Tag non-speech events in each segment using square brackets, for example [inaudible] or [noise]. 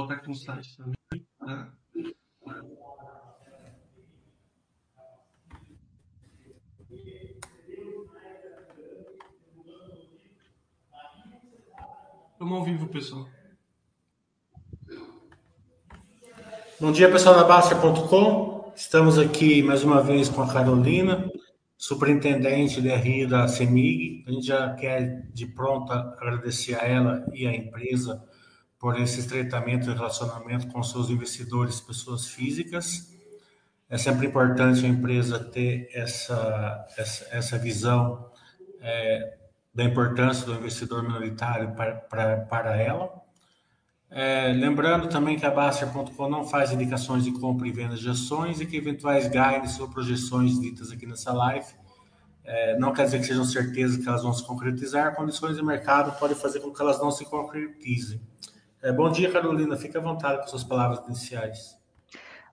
colocar aqui no site também. Tá? Vamos ao vivo, pessoal. Bom dia, pessoal da Baster.com. Estamos aqui mais uma vez com a Carolina, superintendente de RI da CEMIG. A gente já quer de pronto agradecer a ela e a empresa por esse estreitamento e relacionamento com seus investidores, pessoas físicas. É sempre importante a empresa ter essa, essa, essa visão é, da importância do investidor minoritário para, para, para ela. É, lembrando também que a Baster.com não faz indicações de compra e venda de ações e que eventuais guides ou projeções ditas aqui nessa live é, não quer dizer que sejam certezas que elas vão se concretizar. Condições de mercado podem fazer com que elas não se concretizem. É, bom dia, Carolina. Fique à vontade com suas palavras iniciais.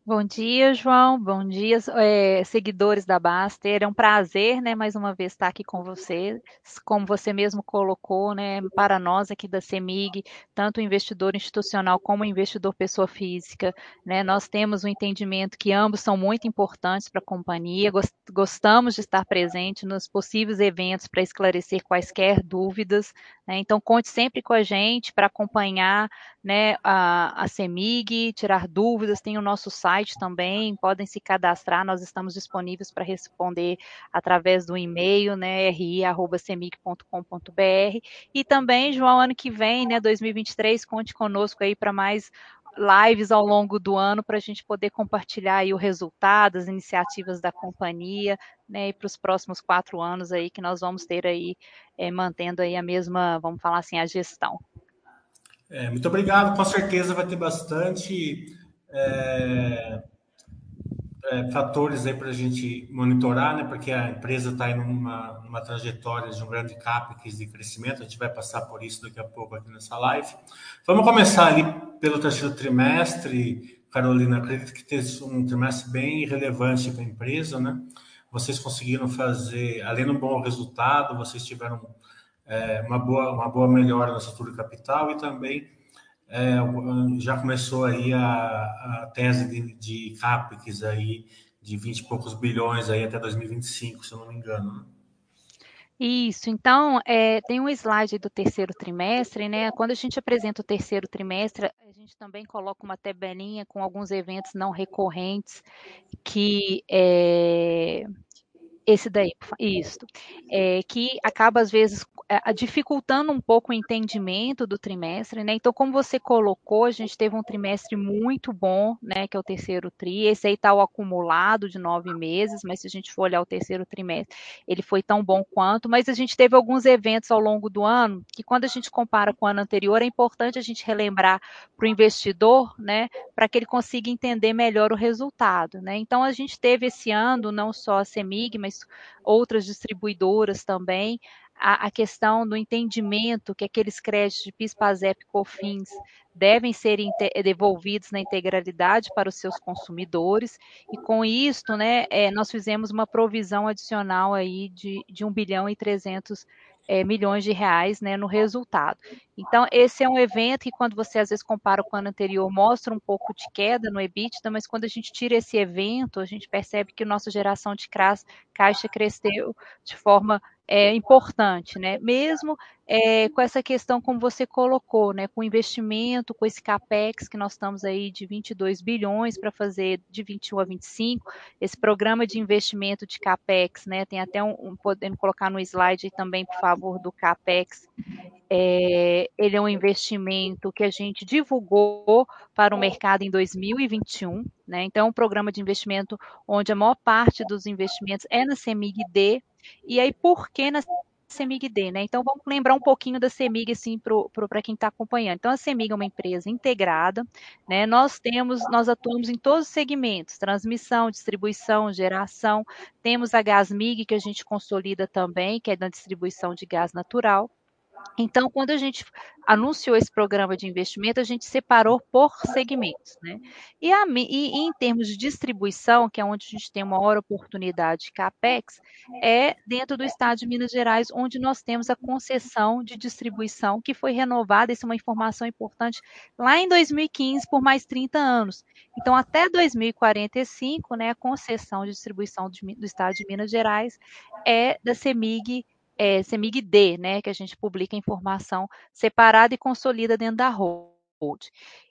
Bom dia, João. Bom dia, é, seguidores da Baster. É um prazer, né, mais uma vez estar aqui com vocês. Como você mesmo colocou, né, para nós aqui da CEMIG, tanto o investidor institucional como o investidor pessoa física, né, nós temos o um entendimento que ambos são muito importantes para a companhia. Gostamos de estar presente nos possíveis eventos para esclarecer quaisquer dúvidas. Né, então, conte sempre com a gente para acompanhar né, a, a CEMIG, tirar dúvidas. Tem o nosso site site também, podem se cadastrar, nós estamos disponíveis para responder através do e-mail, né, ri@cemic.com.br. E também, João, ano que vem, né, 2023, conte conosco aí para mais lives ao longo do ano para a gente poder compartilhar aí o resultado, as iniciativas da companhia, né, e para os próximos quatro anos aí que nós vamos ter aí, é, mantendo aí a mesma, vamos falar assim, a gestão. É, muito obrigado, com certeza vai ter bastante é, é, fatores aí para a gente monitorar, né? Porque a empresa está em uma, numa trajetória de um grande CAPEX de crescimento, a gente vai passar por isso daqui a pouco aqui nessa live. Vamos começar ali pelo terceiro trimestre, Carolina, acredito que teve um trimestre bem relevante para a empresa, né? Vocês conseguiram fazer, além do bom resultado, vocês tiveram é, uma, boa, uma boa melhora na estrutura capital e também é, já começou aí a, a tese de, de CAPEX aí de 20 e poucos bilhões aí até 2025, se eu não me engano. Né? Isso, então, é, tem um slide do terceiro trimestre, né? Quando a gente apresenta o terceiro trimestre, a gente também coloca uma tabelinha com alguns eventos não recorrentes que é, esse daí, isso. É, que acaba, às vezes, é, dificultando um pouco o entendimento do trimestre, né? Então, como você colocou, a gente teve um trimestre muito bom, né? Que é o terceiro tri. Esse aí está o acumulado de nove meses, mas se a gente for olhar o terceiro trimestre, ele foi tão bom quanto. Mas a gente teve alguns eventos ao longo do ano que, quando a gente compara com o ano anterior, é importante a gente relembrar para o investidor, né? Para que ele consiga entender melhor o resultado, né? Então, a gente teve esse ano, não só a CEMIG, mas outras distribuidoras também, a, a, questão do entendimento que aqueles créditos de PIS, PASEP, COFINS devem ser devolvidos na integralidade para os seus consumidores, e com isto, né, é, nós fizemos uma provisão adicional aí de, de 1 bilhão e 300 é, milhões de reais né, no resultado. Então, esse é um evento que, quando você às vezes compara com o ano anterior, mostra um pouco de queda no EBITDA, mas quando a gente tira esse evento, a gente percebe que a nossa geração de caixa cresceu de forma é, importante, né? Mesmo é, com essa questão, como você colocou, né? Com investimento, com esse capex que nós estamos aí de 22 bilhões para fazer de 21 a 25, esse programa de investimento de capex, né? Tem até um, um podendo colocar no slide também, por favor, do capex. É, ele é um investimento que a gente divulgou para o mercado em 2021, né? Então, é um programa de investimento onde a maior parte dos investimentos é na CEMIG-D, e aí, por que na CEMIG-D, né? Então, vamos lembrar um pouquinho da CEMIG, assim, para quem está acompanhando. Então, a CEMIG é uma empresa integrada, né? Nós temos, nós atuamos em todos os segmentos, transmissão, distribuição, geração. Temos a Gasmig, que a gente consolida também, que é da distribuição de gás natural. Então, quando a gente anunciou esse programa de investimento, a gente separou por segmentos, né? E, a, e, em termos de distribuição, que é onde a gente tem uma maior oportunidade de CAPEX, é dentro do estado de Minas Gerais, onde nós temos a concessão de distribuição, que foi renovada, essa é uma informação importante, lá em 2015, por mais 30 anos. Então, até 2045, né, a concessão de distribuição do, do estado de Minas Gerais é da CEMIG é, CEMIG-D, né, que a gente publica informação separada e consolida dentro da Hold.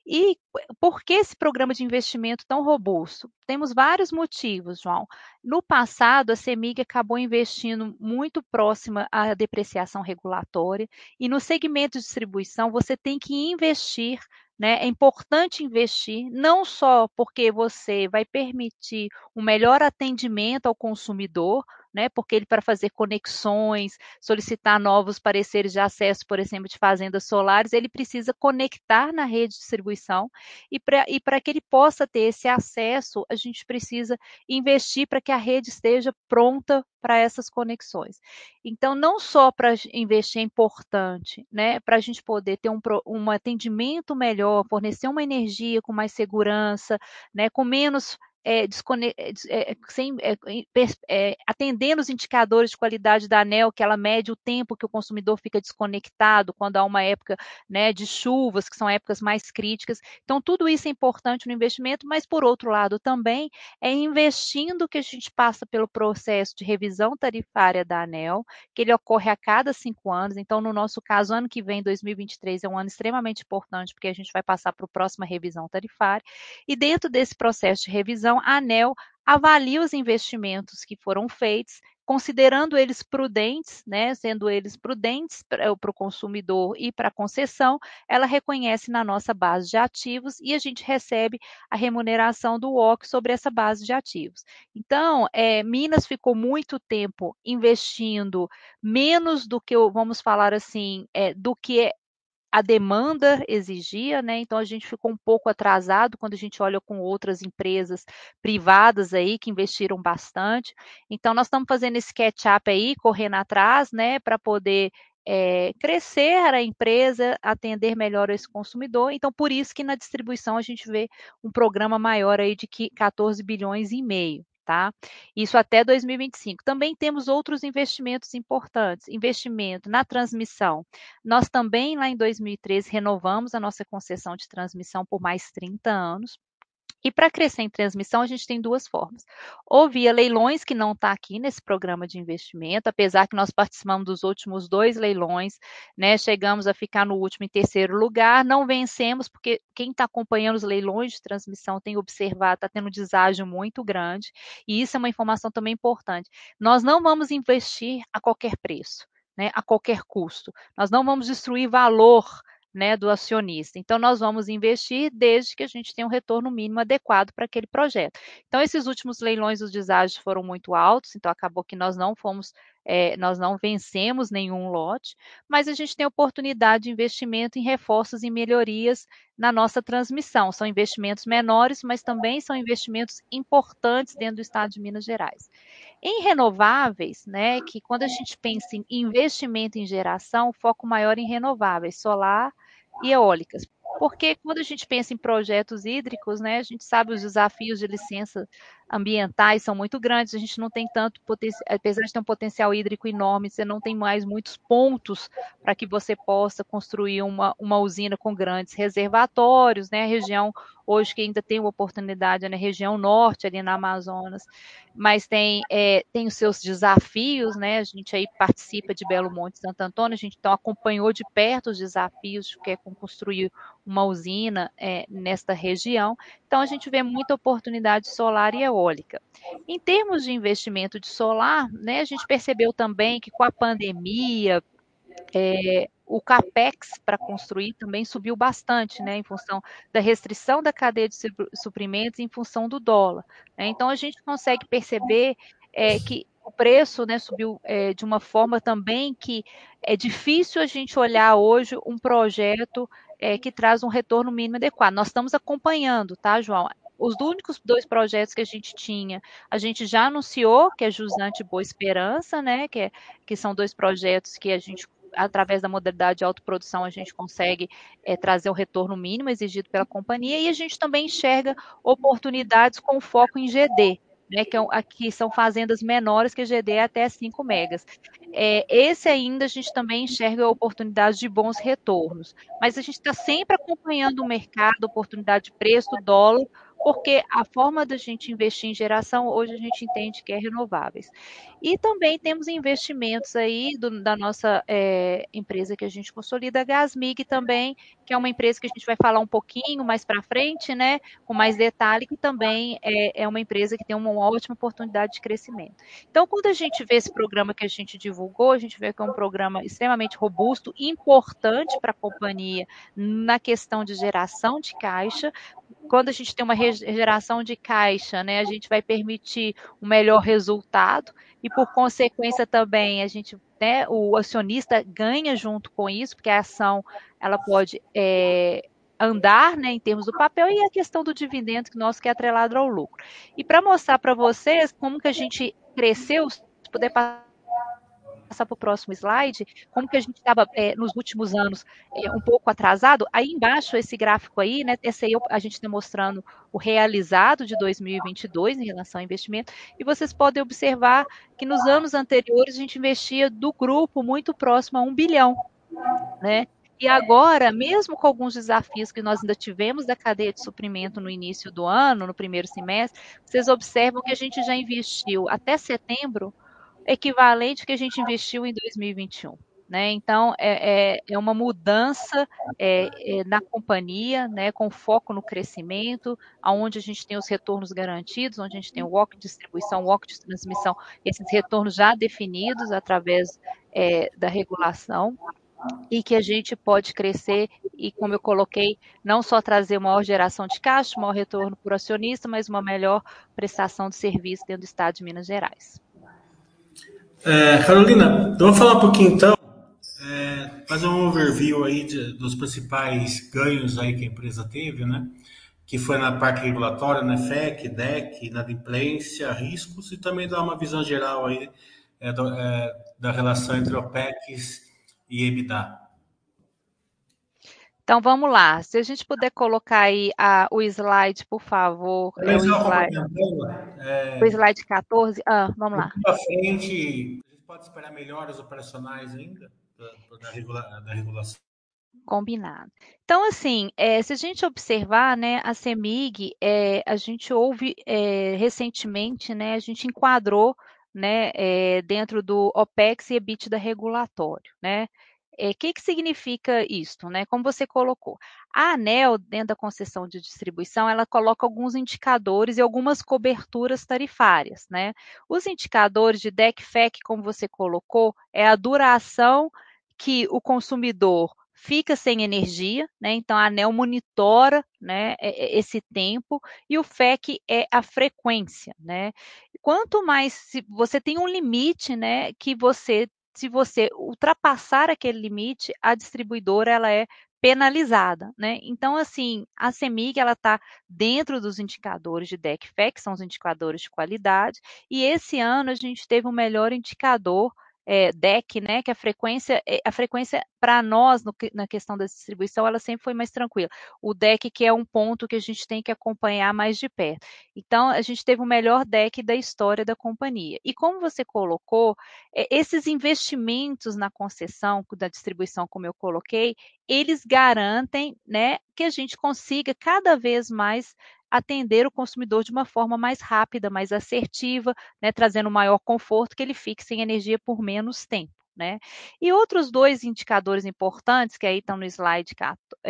E por que esse programa de investimento tão robusto? Temos vários motivos, João. No passado, a CEMIG acabou investindo muito próxima à depreciação regulatória, e no segmento de distribuição, você tem que investir né? É importante investir, não só porque você vai permitir um melhor atendimento ao consumidor, né? Porque ele, para fazer conexões, solicitar novos pareceres de acesso, por exemplo, de fazendas solares, ele precisa conectar na rede de distribuição e para e que ele possa ter esse acesso, a gente precisa investir para que a rede esteja pronta para essas conexões. Então, não só para investir é importante, né? Para a gente poder ter um, um atendimento melhor, fornecer uma energia com mais segurança, né? Com menos é, é, sem, é, atendendo os indicadores de qualidade da ANEL, que ela mede o tempo que o consumidor fica desconectado quando há uma época né, de chuvas, que são épocas mais críticas. Então, tudo isso é importante no investimento, mas, por outro lado, também é investindo que a gente passa pelo processo de revisão tarifária da ANEL, que ele ocorre a cada cinco anos. Então, no nosso caso, ano que vem, 2023, é um ano extremamente importante, porque a gente vai passar para a próxima revisão tarifária. E dentro desse processo de revisão, então, a ANEL avalia os investimentos que foram feitos, considerando eles prudentes, né, sendo eles prudentes para o consumidor e para a concessão, ela reconhece na nossa base de ativos e a gente recebe a remuneração do OC sobre essa base de ativos. Então, é, Minas ficou muito tempo investindo menos do que, vamos falar assim, é, do que a demanda exigia, né? Então a gente ficou um pouco atrasado quando a gente olha com outras empresas privadas aí que investiram bastante. Então nós estamos fazendo esse catch-up aí, correndo atrás, né, para poder é, crescer a empresa, atender melhor esse consumidor. Então, por isso que na distribuição a gente vê um programa maior aí de 14 bilhões e meio tá? Isso até 2025. Também temos outros investimentos importantes, investimento na transmissão. Nós também lá em 2013 renovamos a nossa concessão de transmissão por mais 30 anos. E para crescer em transmissão, a gente tem duas formas. Ou via leilões, que não está aqui nesse programa de investimento, apesar que nós participamos dos últimos dois leilões, né? Chegamos a ficar no último em terceiro lugar, não vencemos, porque quem está acompanhando os leilões de transmissão tem observado, está tendo um deságio muito grande, e isso é uma informação também importante. Nós não vamos investir a qualquer preço. Né, a qualquer custo. Nós não vamos destruir valor né, do acionista. Então, nós vamos investir desde que a gente tenha um retorno mínimo adequado para aquele projeto. Então, esses últimos leilões dos deságios foram muito altos, então acabou que nós não fomos, é, nós não vencemos nenhum lote, mas a gente tem oportunidade de investimento em reforços e melhorias na nossa transmissão. São investimentos menores, mas também são investimentos importantes dentro do estado de Minas Gerais. Em renováveis, né, que quando a gente pensa em investimento em geração, foco maior em renováveis, solar, e eólicas. Porque quando a gente pensa em projetos hídricos, né, a gente sabe os desafios de licença ambientais são muito grandes, a gente não tem tanto potencial, apesar de ter um potencial hídrico enorme, você não tem mais muitos pontos para que você possa construir uma, uma usina com grandes reservatórios, né? A região hoje que ainda tem uma oportunidade é na região norte, ali na Amazonas, mas tem, é, tem os seus desafios, né? A gente aí participa de Belo Monte Santo Antônio, a gente então acompanhou de perto os desafios que é construir uma usina é, nesta região. Então a gente vê muita oportunidade solar e eólica. Em termos de investimento de solar, né, a gente percebeu também que com a pandemia, é, o capex para construir também subiu bastante, né, em função da restrição da cadeia de suprimentos, em função do dólar. Né? Então a gente consegue perceber é, que o preço né, subiu é, de uma forma também que é difícil a gente olhar hoje um projeto é, que traz um retorno mínimo adequado. Nós estamos acompanhando, tá, João? Os únicos dois projetos que a gente tinha, a gente já anunciou, que é Jusante Boa Esperança, né? Que, é, que são dois projetos que a gente através da modalidade de autoprodução, a gente consegue é, trazer o retorno mínimo exigido pela companhia e a gente também enxerga oportunidades com foco em GD, né, que é aqui são fazendas menores que GD até 5 megas. É, esse ainda a gente também enxerga oportunidades de bons retornos, mas a gente está sempre acompanhando o mercado, oportunidade de preço, dólar, porque a forma da gente investir em geração, hoje a gente entende que é renováveis. E também temos investimentos aí do, da nossa é, empresa que a gente consolida, a Gasmig também, que é uma empresa que a gente vai falar um pouquinho mais para frente, né, com mais detalhe, que também é, é uma empresa que tem uma ótima oportunidade de crescimento. Então, quando a gente vê esse programa que a gente divulgou, a gente vê que é um programa extremamente robusto, importante para a companhia na questão de geração de caixa, quando a gente tem uma geração de caixa, né, a gente vai permitir um melhor resultado e, por consequência, também a gente, né, o acionista ganha junto com isso, porque a ação ela pode é, andar, né, em termos do papel e a questão do dividendo que nós que é atrelado ao lucro. E para mostrar para vocês como que a gente cresceu, se puder passar passar para o próximo slide, como que a gente estava é, nos últimos anos é, um pouco atrasado, aí embaixo esse gráfico aí, né, esse aí a gente está mostrando o realizado de 2022 em relação ao investimento, e vocês podem observar que nos anos anteriores a gente investia do grupo muito próximo a um bilhão, né, e agora, mesmo com alguns desafios que nós ainda tivemos da cadeia de suprimento no início do ano, no primeiro semestre, vocês observam que a gente já investiu até setembro equivalente que a gente investiu em 2021. Né? Então, é, é, é, uma mudança é, é, na companhia, né, com foco no crescimento, onde a gente tem os retornos garantidos, onde a gente tem o walk de distribuição, o walk de transmissão, esses retornos já definidos através é, da regulação, e que a gente pode crescer e, como eu coloquei, não só trazer maior geração de caixa, maior retorno para o acionista, mas uma melhor prestação de serviço dentro do Estado de Minas Gerais. É, Carolina, vamos falar um pouquinho então, é, fazer um overview aí de, dos principais ganhos aí que a empresa teve, né? Que foi na parte regulatória, na FEC, DEC, inadimplência, riscos e também dar uma visão geral aí é, do, é, da relação entre OPEX e EBITDA. Então vamos lá. Se a gente puder colocar aí a, o slide, por favor. É o, slide, é, o slide 14. Ah, vamos lá. Para frente, a gente pode esperar melhores operacionais ainda da, regula, da regulação. Combinado. Então, assim, é, se a gente observar, né, a CEMIG, é, a gente ouve é, recentemente, né, a gente enquadrou, né, é, dentro do OPEX e EBITDA regulatório, né, o é, que, que significa isto, né? Como você colocou, a ANEL, dentro da concessão de distribuição, ela coloca alguns indicadores e algumas coberturas tarifárias, né? Os indicadores de DEC-FEC, como você colocou, é a duração que o consumidor fica sem energia, né? Então a ANEL monitora, né, esse tempo e o FEC é a frequência, né? Quanto mais você tem um limite, né, que você se você ultrapassar aquele limite, a distribuidora ela é penalizada, né? Então, assim, a CEMIG ela está dentro dos indicadores de DECFEC, que são os indicadores de qualidade, e esse ano a gente teve o um melhor indicador é, DEC, né, que a frequência, eh, a frequência para nós no, na questão da distribuição, ela sempre foi mais tranquila. O DEC que é um ponto que a gente tem que acompanhar mais de perto. Então, a gente teve o melhor DEC da história da companhia. E como você colocou, é, esses investimentos na concessão da distribuição, como eu coloquei, eles garantem, né, que a gente consiga cada vez mais atender o consumidor de uma forma mais rápida, mais assertiva, né, trazendo maior conforto, que ele fique sem energia por menos tempo. Né? E outros dois indicadores importantes, que aí estão no slide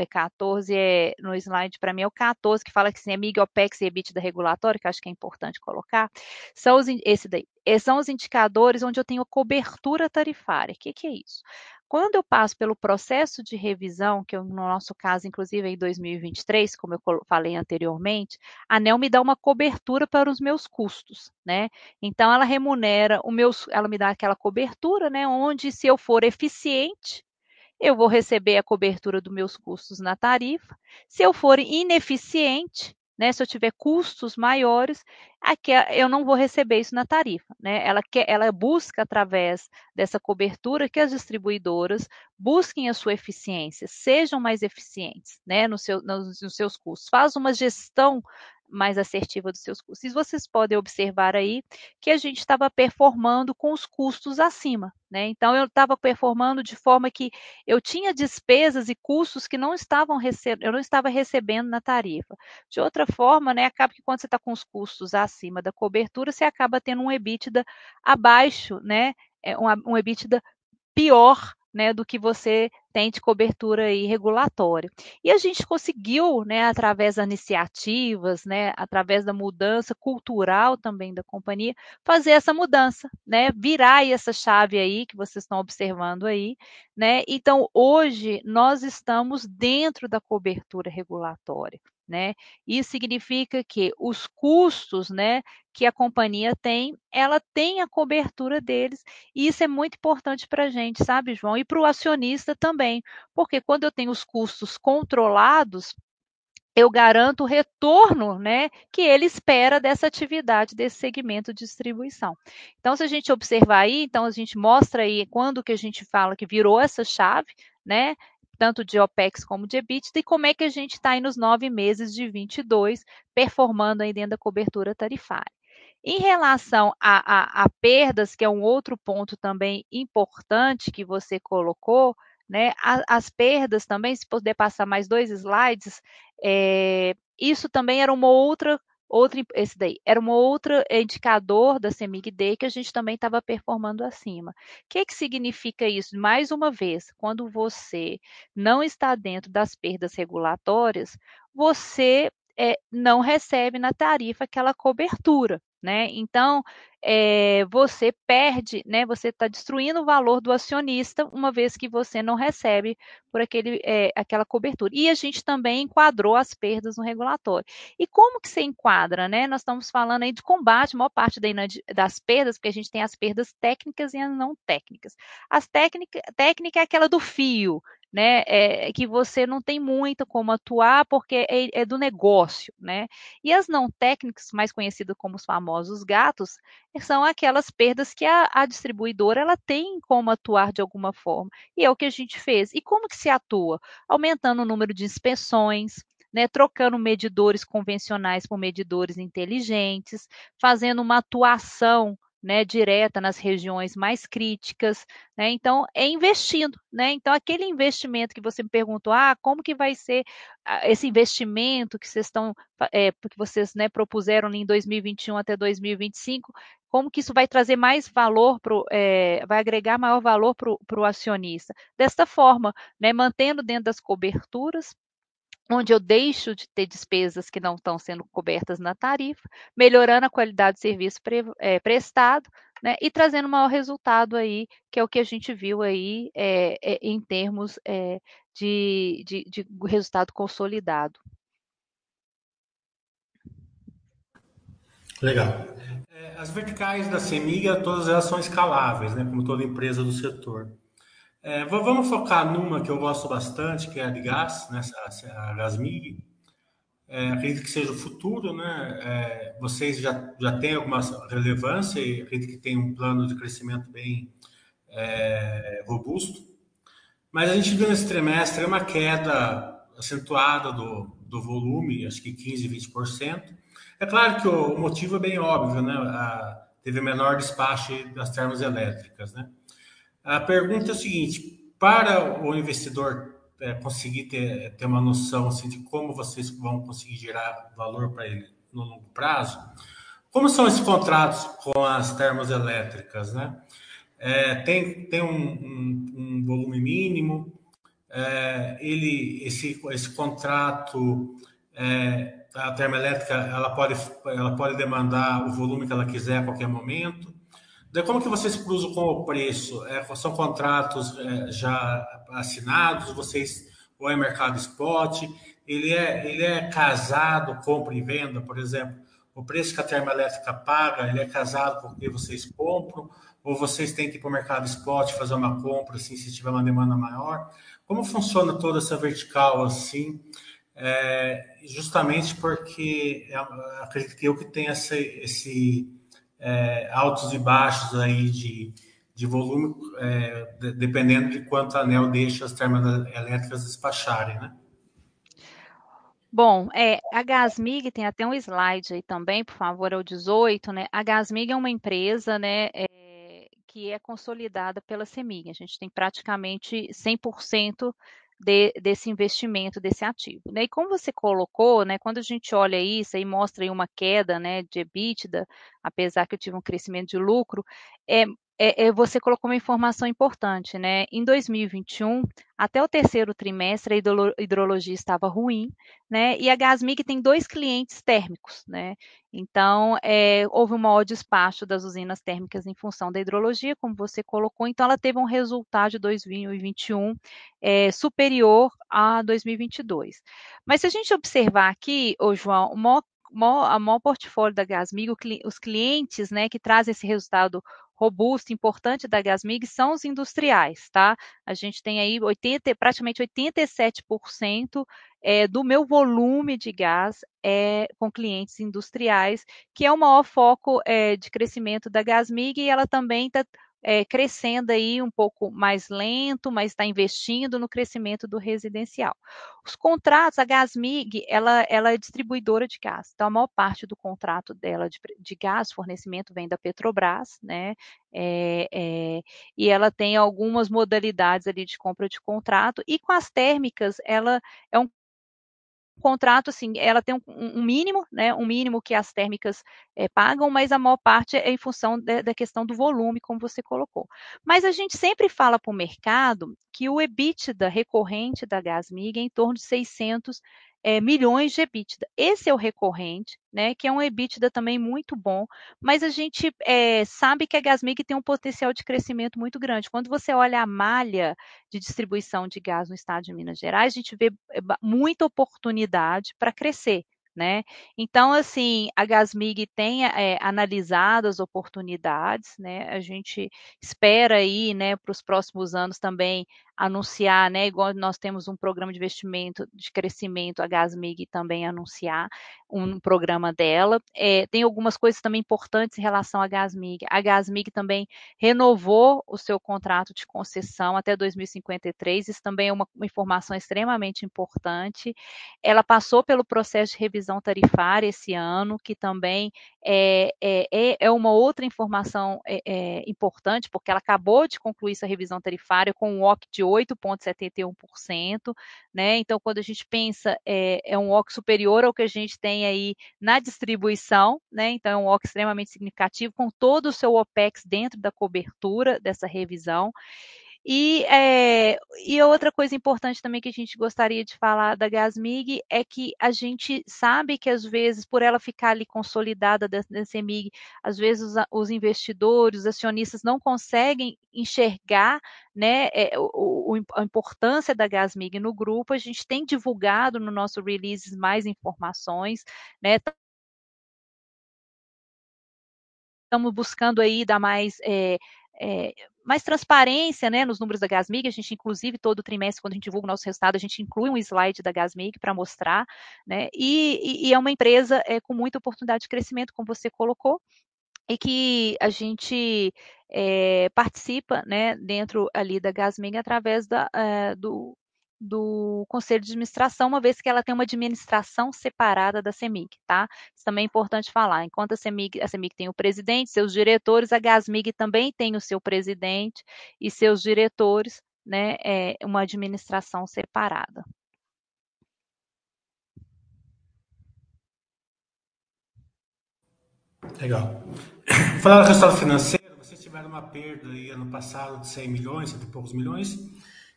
14, é, no slide para mim é o 14, que fala que sim, é MIG, OPEX e EBITDA regulatório, que acho que é importante colocar, são os, esse daí, são os indicadores onde eu tenho cobertura tarifária. O que, que é isso? Quando eu passo pelo processo de revisão, que eu, no nosso caso, inclusive em 2023, como eu falei anteriormente, a ANEL me dá uma cobertura para os meus custos, né? Então ela remunera o meu, ela me dá aquela cobertura, né? Onde se eu for eficiente, eu vou receber a cobertura dos meus custos na tarifa. Se eu for ineficiente, né? Se eu tiver custos maiores, aqui eu não vou receber isso na tarifa, né? Ela quer, ela busca através dessa cobertura que as distribuidoras busquem a sua eficiência, sejam mais eficientes, né? No seu, nos, nos seus custos, faz uma gestão mais assertiva dos seus custos. E vocês podem observar aí que a gente estava performando com os custos acima, né? Então eu estava performando de forma que eu tinha despesas e custos que não estavam eu não estava recebendo na tarifa. De outra forma, né, acaba que quando você está com os custos acima da cobertura, você acaba tendo um EBITDA abaixo, né? É um EBITDA pior né, do que você tem de cobertura aí regulatória. E a gente conseguiu, né, através das iniciativas, né, através da mudança cultural também da companhia, fazer essa mudança, né, virar essa chave aí que vocês estão observando aí, né? Então, hoje nós estamos dentro da cobertura regulatória né? Isso significa que os custos, né, que a companhia tem, ela tem a cobertura deles, e isso é muito importante para a gente, sabe, João? E para o acionista também, porque quando eu tenho os custos controlados, eu garanto o retorno né, que ele espera dessa atividade, desse segmento de distribuição. Então, se a gente observar aí, então a gente mostra aí quando que a gente fala que virou essa chave, né? Tanto de OPEX como de EBITDA, e como é que a gente está aí nos nove meses de 22, performando aí dentro da cobertura tarifária. Em relação a, a, a perdas, que é um outro ponto também importante que você colocou, né, as perdas também, se puder passar mais dois slides, é, isso também era uma outra Outro, esse daí, era um outro indicador da CEMIG-D que a gente também estava performando acima. O que, que significa isso? Mais uma vez, quando você não está dentro das perdas regulatórias, você é, não recebe na tarifa aquela cobertura né? Então, é, você perde, né? Você está destruindo o valor do acionista uma vez que você não recebe por aquele, é, aquela cobertura. E a gente também enquadrou as perdas no regulatório. E como que se enquadra, né? Nós estamos falando aí de combate, a maior parte das perdas, porque a gente tem as perdas técnicas e as não técnicas. As técnicas, técnica é aquela do fio, né, é, que você não tem muito como atuar porque é, é, do negócio, né? E as não técnicas, mais conhecidas como os famosos gatos, são aquelas perdas que a, a, distribuidora ela tem como atuar de alguma forma. E é o que a gente fez. E como que se atua? Aumentando o número de inspeções, né, trocando medidores convencionais por medidores inteligentes, fazendo uma atuação né, direta nas regiões mais críticas, né? Então é investindo, né? Então aquele investimento que você me perguntou, ah, como que vai ser esse investimento que vocês estão, é, que vocês né, propuseram em 2021 até 2025, como que isso vai trazer mais valor é, vai agregar maior valor para o acionista? Desta forma, né, mantendo dentro das coberturas, onde eu deixo de ter despesas que não estão sendo cobertas na tarifa, melhorando a qualidade do serviço pre, é, prestado, né, e trazendo maior resultado aí, que é o que a gente viu aí é, é, em termos de, de, de resultado consolidado. Legal. É, as verticais da CEMIGA, todas elas são escaláveis, né, como toda empresa do setor. É, vamos focar numa que eu gosto bastante, que é a de gás, né, a Gasmig. É, acredito que seja o futuro, né? É, vocês já, já têm alguma relevância e acredito que tem um plano de crescimento bem é, robusto. Mas a gente viu nesse trimestre uma queda acentuada do, do volume, acho que 15%, 20%. É claro que o motivo é bem óbvio, né? A, teve menor despacho das termoelétricas, né? A pergunta é o seguinte: para o investidor é, conseguir ter, ter uma noção assim, de como vocês vão conseguir gerar valor para ele no longo prazo, como são esses contratos com as termoelétricas, né? É, tem tem um, um, um volume mínimo, é, ele esse esse contrato é, a termoelétrica ela pode ela pode demandar o volume que ela quiser a qualquer momento como que vocês cruzam com o preço? É, são contratos é, já assinados? Vocês ou é mercado spot? Ele é, ele é casado, compra e venda, por exemplo? O preço que a termoelétrica paga, ele é casado com o que vocês compram? Ou vocês têm que ir para o mercado spot fazer uma compra, assim, se tiver uma demanda maior? Como funciona toda essa vertical, assim? é, justamente porque é, acredito que eu que tenho esse, esse é, altos e baixos aí de, de volume, é, de, dependendo de quanto a ANEL deixa as termoelétricas despacharem, né? Bom, é, a Gasmig tem até um slide aí também, por favor, é o 18, né? A Gasmig é uma empresa, né, é, que é consolidada pela CEMIG. A gente tem praticamente 100% de, desse investimento, desse ativo. Né? E como você colocou, né, quando a gente olha isso e mostra aí uma queda né, de EBITDA, apesar que eu tive um crescimento de lucro, é, é, é, você colocou uma informação importante, né? Em 2021, até o terceiro trimestre, a hidrologia estava ruim, né? E a Gasmig tem dois clientes térmicos, né? Então, é, houve um maior despacho das usinas térmicas em função da hidrologia, como você colocou. Então, ela teve um resultado de 2021 é, superior a 2022. Mas se a gente observar aqui, ô João, o maior a maior portfólio da Gasmig, os clientes né, que trazem esse resultado robusto, importante da Gasmig são os industriais, tá? A gente tem aí 80, praticamente 87% é, do meu volume de gás é com clientes industriais, que é o maior foco é, de crescimento da Gasmig e ela também está é, crescendo aí um pouco mais lento, mas está investindo no crescimento do residencial. Os contratos, a Gasmig, ela, ela é distribuidora de gás, então a maior parte do contrato dela de, de gás, fornecimento, vem da Petrobras, né? É, é, e ela tem algumas modalidades ali de compra de contrato, e com as térmicas, ela é um contrato, assim, ela tem um, um, mínimo, né, um mínimo que as térmicas é, pagam, mas a maior parte é em função de, da questão do volume, como você colocou. Mas a gente sempre fala para o mercado que o EBITDA recorrente da Gasmig é em torno de 600 é, milhões de EBITDA. Esse é o recorrente, né, que é um EBITDA também muito bom, mas a gente é, sabe que a Gasmig tem um potencial de crescimento muito grande. Quando você olha a malha de distribuição de gás no estado de Minas Gerais, a gente vê é, muita oportunidade para crescer. Né? Então, assim, a Gasmig tem é, analisado as oportunidades, né? A gente espera aí, né, para os próximos anos também anunciar, né, igual nós temos um programa de investimento de crescimento, a Gasmig também anunciar um programa dela. É, tem algumas coisas também importantes em relação à Gasmig. A Gasmig também renovou o seu contrato de concessão até 2053, isso também é uma, uma informação extremamente importante. Ela passou pelo processo de revisão tarifária esse ano, que também é, é, é uma outra informação é, importante, porque ela acabou de concluir essa revisão tarifária com um OC de 8,71%, né? Então, quando a gente pensa, é, é um OC superior ao que a gente tem aí na distribuição, né? Então, é um OC extremamente significativo, com todo o seu OPEX dentro da cobertura dessa revisão. E, é, e outra coisa importante também que a gente gostaria de falar da Gasmig é que a gente sabe que às vezes, por ela ficar ali consolidada da, da às vezes os, os, investidores, os acionistas não conseguem enxergar né, é, o, o, a importância da Gasmig no grupo. A gente tem divulgado no nosso release mais informações, né? Estamos buscando aí dar mais é, é, mais transparência né, nos números da Gasmig. A gente, inclusive, todo trimestre, quando a gente divulga o nosso resultado, a gente inclui um slide da Gasmig para mostrar. Né, e, e, é uma empresa é, com muita oportunidade de crescimento, como você colocou, e que a gente é, participa né, dentro ali da Gasmig através da, é, do, do Conselho de Administração, uma vez que ela tem uma administração separada da CEMIG, tá? Isso também é importante falar. Enquanto a CEMIG, a CEMIG tem o presidente, seus diretores, a GASMIG também tem o seu presidente e seus diretores, né? É uma administração separada. Legal. Falar do resultado financeiro, vocês tiveram uma perda aí ano passado de 100 milhões, 100 e poucos milhões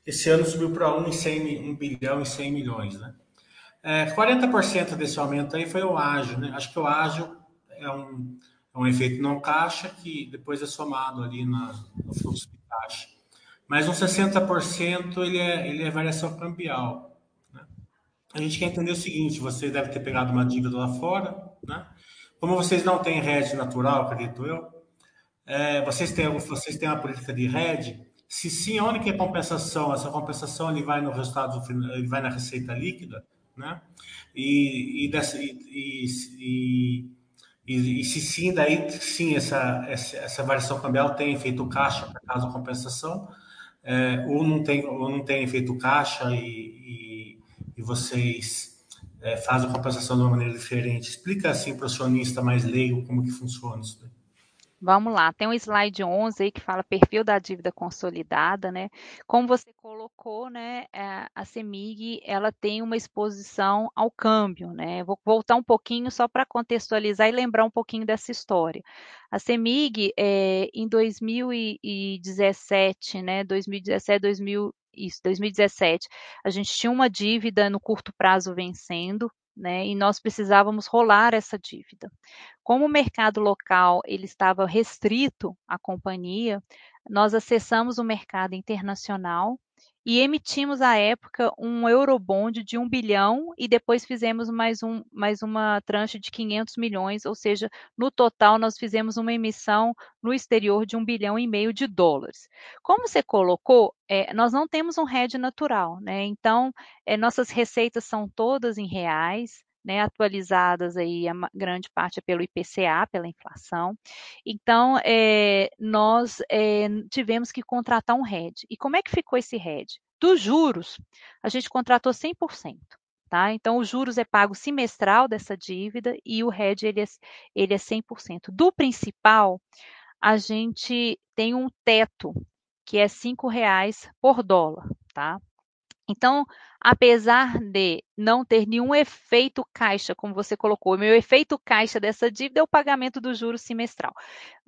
esse ano subiu para 1, 100, 1 bilhão e 100 milhões, né? É, 40% desse aumento aí foi o ágio, né? Acho que o ágio é um, é um efeito não caixa que depois é somado ali na, no fluxo de caixa. Mas uns 60% ele é, ele é variação cambial. Né? A gente quer entender o seguinte, você deve ter pegado uma dívida lá fora, né? Como vocês não têm hedge natural, acredito eu, é, vocês, têm, vocês têm uma política de hedge, se sim, onde que é compensação? Essa compensação ele vai no resultado, ele vai na receita líquida, né? E, e, dessa, e, e, e, se sim, daí sim, essa, essa, essa variação cambial tem efeito caixa para de compensação, é, ou, não tem, ou não tem efeito caixa e, e vocês é, fazem a compensação de uma maneira diferente. Explica assim para o acionista mais leigo como que funciona isso daí. Vamos lá, tem um slide 11 aí que fala perfil da dívida consolidada, né? Como você colocou, né, é, a CEMIG, ela tem uma exposição ao câmbio, né? Vou voltar um pouquinho só para contextualizar e lembrar um pouquinho dessa história. A CEMIG, é, em 2017, né, 2017, 2000, isso, 2017, a gente tinha uma dívida no curto prazo vencendo, né, e nós precisávamos rolar essa dívida. Como o mercado local ele estava restrito à companhia, nós acessamos o mercado internacional e emitimos à época um eurobond de 1 bilhão e depois fizemos mais, um, mais uma tranche de 500 milhões, ou seja, no total nós fizemos uma emissão no exterior de 1 bilhão e meio de dólares. Como você colocou, é, nós não temos um hedge natural, né? Então, é, nossas receitas são todas em reais, né, atualizadas aí a grande parte é pelo IPCA, pela inflação. Então, é, nós é, tivemos que contratar um hedge. E como é que ficou esse hedge? Dos juros, a gente contratou 100%. Tá? Então, os juros é pago semestral dessa dívida e o hedge ele é, ele é 100%. Do principal, a gente tem um teto que é R$ reais por dólar, tá? Então, apesar de não ter nenhum efeito caixa, como você colocou, meu efeito caixa dessa dívida é o pagamento do juro semestral.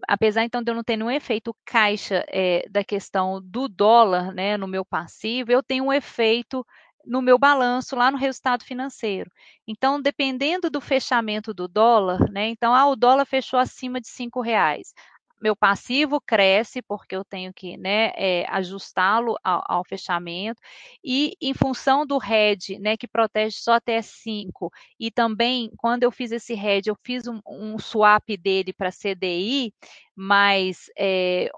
Apesar, então, de eu não ter nenhum efeito caixa é, da questão do dólar né, no meu passivo, eu tenho um efeito no meu balanço, lá no resultado financeiro. Então, dependendo do fechamento do dólar, né? Então, ah, o dólar fechou acima de cinco reais meu passivo cresce porque eu tenho que né, é, ajustá-lo ao, ao, fechamento e em função do RED, né, que protege só até 5 e também quando eu fiz esse RED, eu fiz um, um swap dele para CDI, mas é,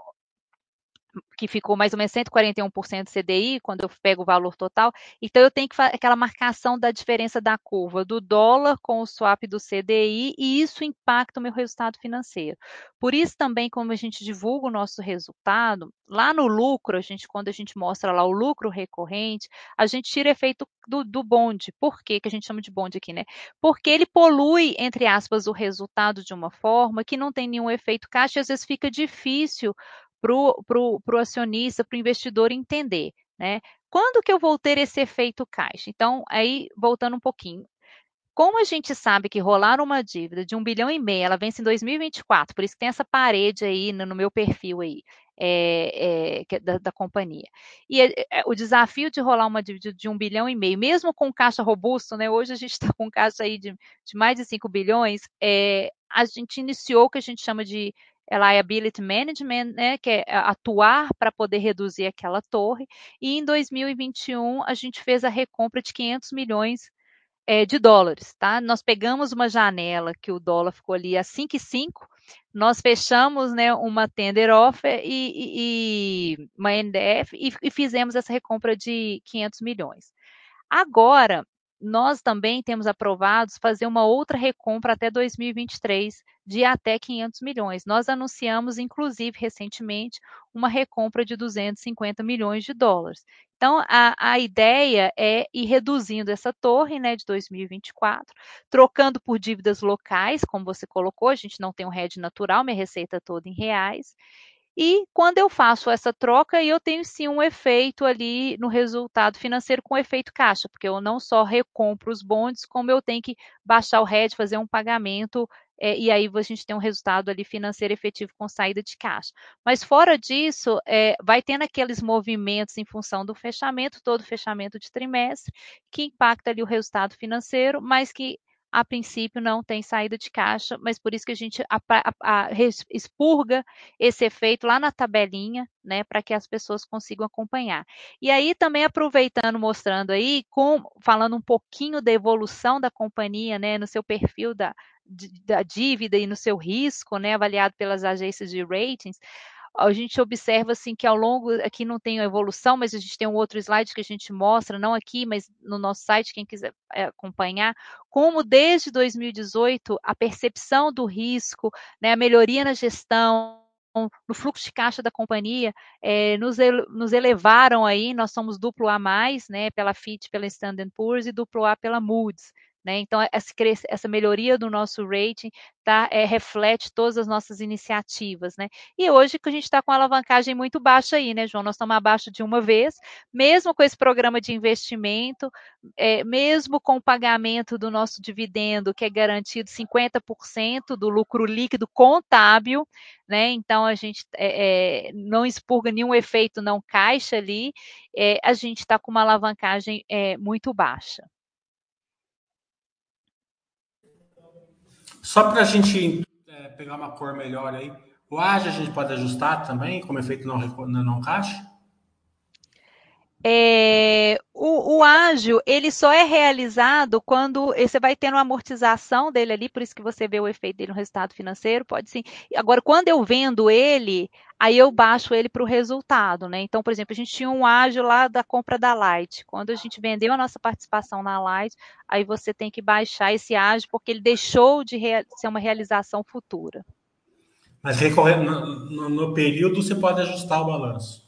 que ficou mais ou menos 141% CDI, quando eu pego o valor total. Então, eu tenho que fazer aquela marcação da diferença da curva do dólar com o swap do CDI, e isso impacta o meu resultado financeiro. Por isso, também, como a gente divulga o nosso resultado, lá no lucro, a gente, quando a gente mostra lá o lucro recorrente, a gente tira efeito do, do bonde. Por quê? que a gente chama de bonde aqui, né? Porque ele polui, entre aspas, o resultado de uma forma que não tem nenhum efeito caixa, e às vezes fica difícil para o acionista, para o investidor entender, né? Quando que eu vou ter esse efeito caixa? Então, aí, voltando um pouquinho. Como a gente sabe que rolar uma dívida de um bilhão e meio, ela vence em 2024, por isso que tem essa parede aí no, no meu perfil aí, é, é, da, da, companhia. E é, o desafio de rolar uma dívida de um bilhão e meio, mesmo com caixa robusto, né? Hoje a gente está [laughs] com caixa aí de, de, mais de 5 bilhões, a gente iniciou o que a gente chama de é liability management, né, que é atuar para poder reduzir aquela torre. E em 2021 a gente fez a recompra de 500 milhões é, de dólares, tá? Nós pegamos uma janela que o dólar ficou ali a 5,5, nós fechamos, né, uma tender offer e, e, e uma NDF e, e fizemos essa recompra de 500 milhões. Agora, nós também temos aprovados fazer uma outra recompra até 2023 de até 500 milhões. Nós anunciamos, inclusive, recentemente, uma recompra de 250 milhões de dólares. Então, a, a ideia é ir reduzindo essa torre né, de 2024, trocando por dívidas locais, como você colocou, a gente não tem um RED natural, minha receita toda em reais, e quando eu faço essa troca, eu tenho sim um efeito ali no resultado financeiro com efeito caixa, porque eu não só recompro os bondes, como eu tenho que baixar o RED, fazer um pagamento, é, e aí a gente tem um resultado ali financeiro efetivo com saída de caixa. Mas fora disso, é, vai tendo aqueles movimentos em função do fechamento, todo fechamento de trimestre, que impacta ali o resultado financeiro, mas que a princípio não tem saída de caixa, mas por isso que a gente a, a, a, expurga esse efeito lá na tabelinha, né, para que as pessoas consigam acompanhar. E aí também aproveitando, mostrando aí, com, falando um pouquinho da evolução da companhia, né, no seu perfil da, da dívida e no seu risco, né, avaliado pelas agências de ratings, a gente observa assim que ao longo aqui não tem a evolução, mas a gente tem um outro slide que a gente mostra, não aqui, mas no nosso site, quem quiser é, acompanhar, como desde 2018 a percepção do risco, né, a melhoria na gestão, no fluxo de caixa da companhia, é, nos, nos, elevaram aí, nós somos duplo A+, né, pela FIT, pela Standard Poor's e duplo A pela Moody's. Né? Então, essa, essa, melhoria do nosso rating tá, é, reflete todas as nossas iniciativas. Né? E hoje que a gente está com a alavancagem muito baixa aí, né, João? Nós estamos abaixo de uma vez, mesmo com esse programa de investimento, é, mesmo com o pagamento do nosso dividendo, que é garantido 50% do lucro líquido contábil, né? Então a gente é, não expurga nenhum efeito não caixa ali, a gente está com uma alavancagem muito baixa. Só para a gente é, pegar uma cor melhor aí, o AGE a gente pode ajustar também, como efeito não, não caixa? É, o, o, ágil, ele só é realizado quando você vai tendo uma amortização dele ali, por isso que você vê o efeito dele no resultado financeiro, pode sim. Agora, quando eu vendo ele, aí eu baixo ele para o resultado, né? Então, por exemplo, a gente tinha um ágil lá da compra da Light. Quando a gente vendeu a nossa participação na Light, aí você tem que baixar esse ágil, porque ele deixou de ser uma realização futura. Mas no, no, no período você pode ajustar o balanço.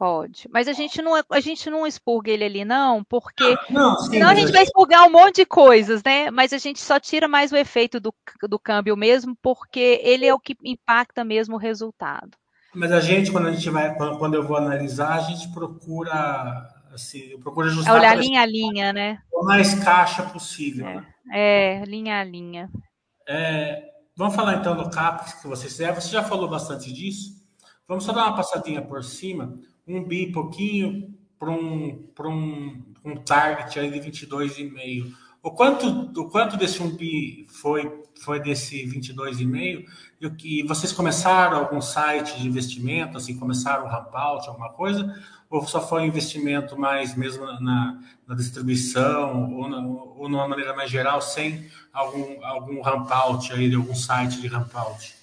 Pode. Mas a gente não, a gente não expurga ele ali, não, porque não, sim, senão a gente vai expurgar um monte de coisas, né? Mas a gente só tira mais o efeito do, do câmbio mesmo, porque ele é o que impacta mesmo o resultado. Mas a gente, quando a gente vai, quando eu vou analisar, a gente procura assim, procura ajustar. É olhar linha a linha, né? O mais caixa possível. É, né? é linha a linha. É, vamos falar então do CAPEX que vocês fizeram. Você já falou bastante disso. Vamos só dar uma passadinha por cima um bi pouquinho para um, um, um target aí de 22,5. O quanto, o quanto desse 1 bi foi, foi desse 22,5? E o que vocês começaram algum site de investimento, assim, começaram o ramp out, alguma coisa? Ou só foi um investimento mais mesmo na, na distribuição, ou, na, ou numa maneira mais geral, sem algum, algum ramp out aí, de algum site de ramp out?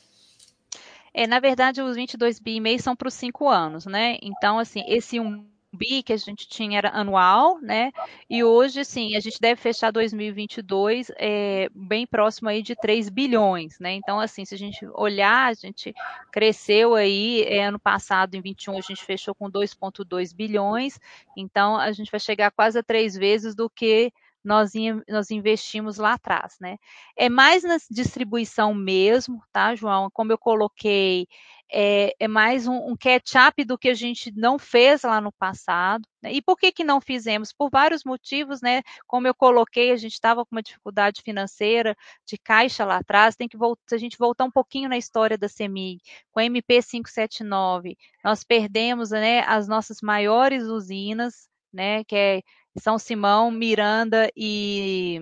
É, na verdade, os 22 bi e meio são para os cinco anos, né? Então, assim, esse 1 bi que a gente tinha era anual, né? E hoje, sim, a gente deve fechar 2022 é, bem próximo aí de 3 bilhões, né? Então, assim, se a gente olhar, a gente cresceu aí, é, ano passado, em 21, a gente fechou com 2,2 bilhões, então a gente vai chegar quase a três vezes do que nós, nós investimos lá atrás, né? É mais na distribuição mesmo, tá, João? Como eu coloquei, é, é mais um, um catch-up do que a gente não fez lá no passado. Né? E por que, que não fizemos? Por vários motivos, né? Como eu coloquei, a gente estava com uma dificuldade financeira de caixa lá atrás, tem que voltar, a gente voltar um pouquinho na história da CEMIG, com a MP 579, nós perdemos né, as nossas maiores usinas, né, que é são Simão, Miranda e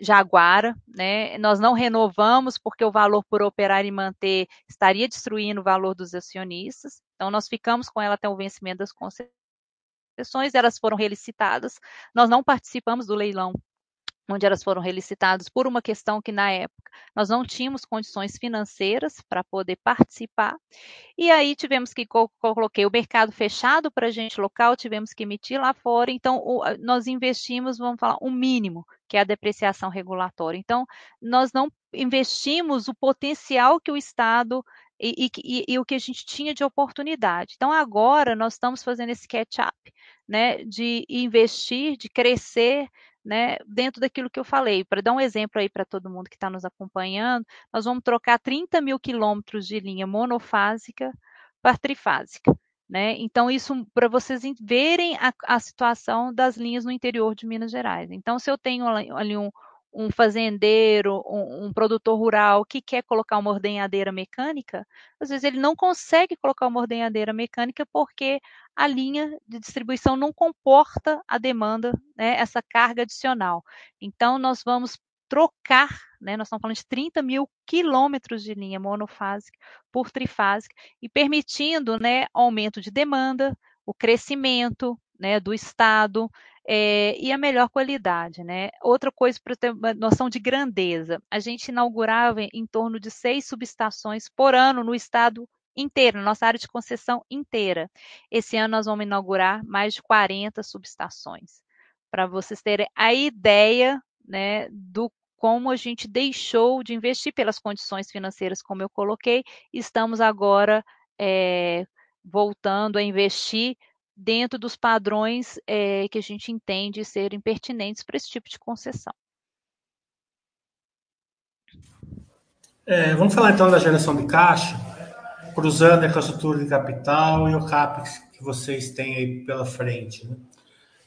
Jaguara, né? Nós não renovamos porque o valor por operar e manter estaria destruindo o valor dos acionistas. Então nós ficamos com ela até o vencimento das concessões, elas foram relicitadas. Nós não participamos do leilão onde elas foram relicitadas por uma questão que na época nós não tínhamos condições financeiras para poder participar. E aí tivemos que coloquei o mercado fechado para a gente local, tivemos que emitir lá fora. Então o, nós investimos, vamos falar, um mínimo, que é a depreciação regulatória. Então nós não investimos o potencial que o Estado e, e, e, o que a gente tinha de oportunidade. Então, agora nós estamos fazendo esse catch-up, né, de investir, de crescer né, dentro daquilo que eu falei. Para dar um exemplo aí para todo mundo que está nos acompanhando, nós vamos trocar 30 mil quilômetros de linha monofásica para trifásica. Né? Então, isso para vocês verem a, a, situação das linhas no interior de Minas Gerais. Então, se eu tenho ali um, um fazendeiro, um, um, produtor rural que quer colocar uma ordenhadeira mecânica, às vezes ele não consegue colocar uma ordenhadeira mecânica porque a linha de distribuição não comporta a demanda, né, essa carga adicional. Então, nós vamos trocar, né, nós estamos falando de 30 mil quilômetros de linha monofásica por trifásica e permitindo né, aumento de demanda, o crescimento né, do Estado, é, e a melhor qualidade, né? Outra coisa para ter uma noção de grandeza, a gente inaugurava em torno de seis subestações por ano no estado inteira, nossa área de concessão inteira. Esse ano nós vamos inaugurar mais de 40 subestações, para vocês terem a ideia né, do como a gente deixou de investir pelas condições financeiras, como eu coloquei, estamos agora é, voltando a investir dentro dos padrões é, que a gente entende serem pertinentes para esse tipo de concessão. É, vamos falar então da geração de caixa, cruzando a infraestrutura de capital e o CAPEX que vocês têm aí pela frente. Né?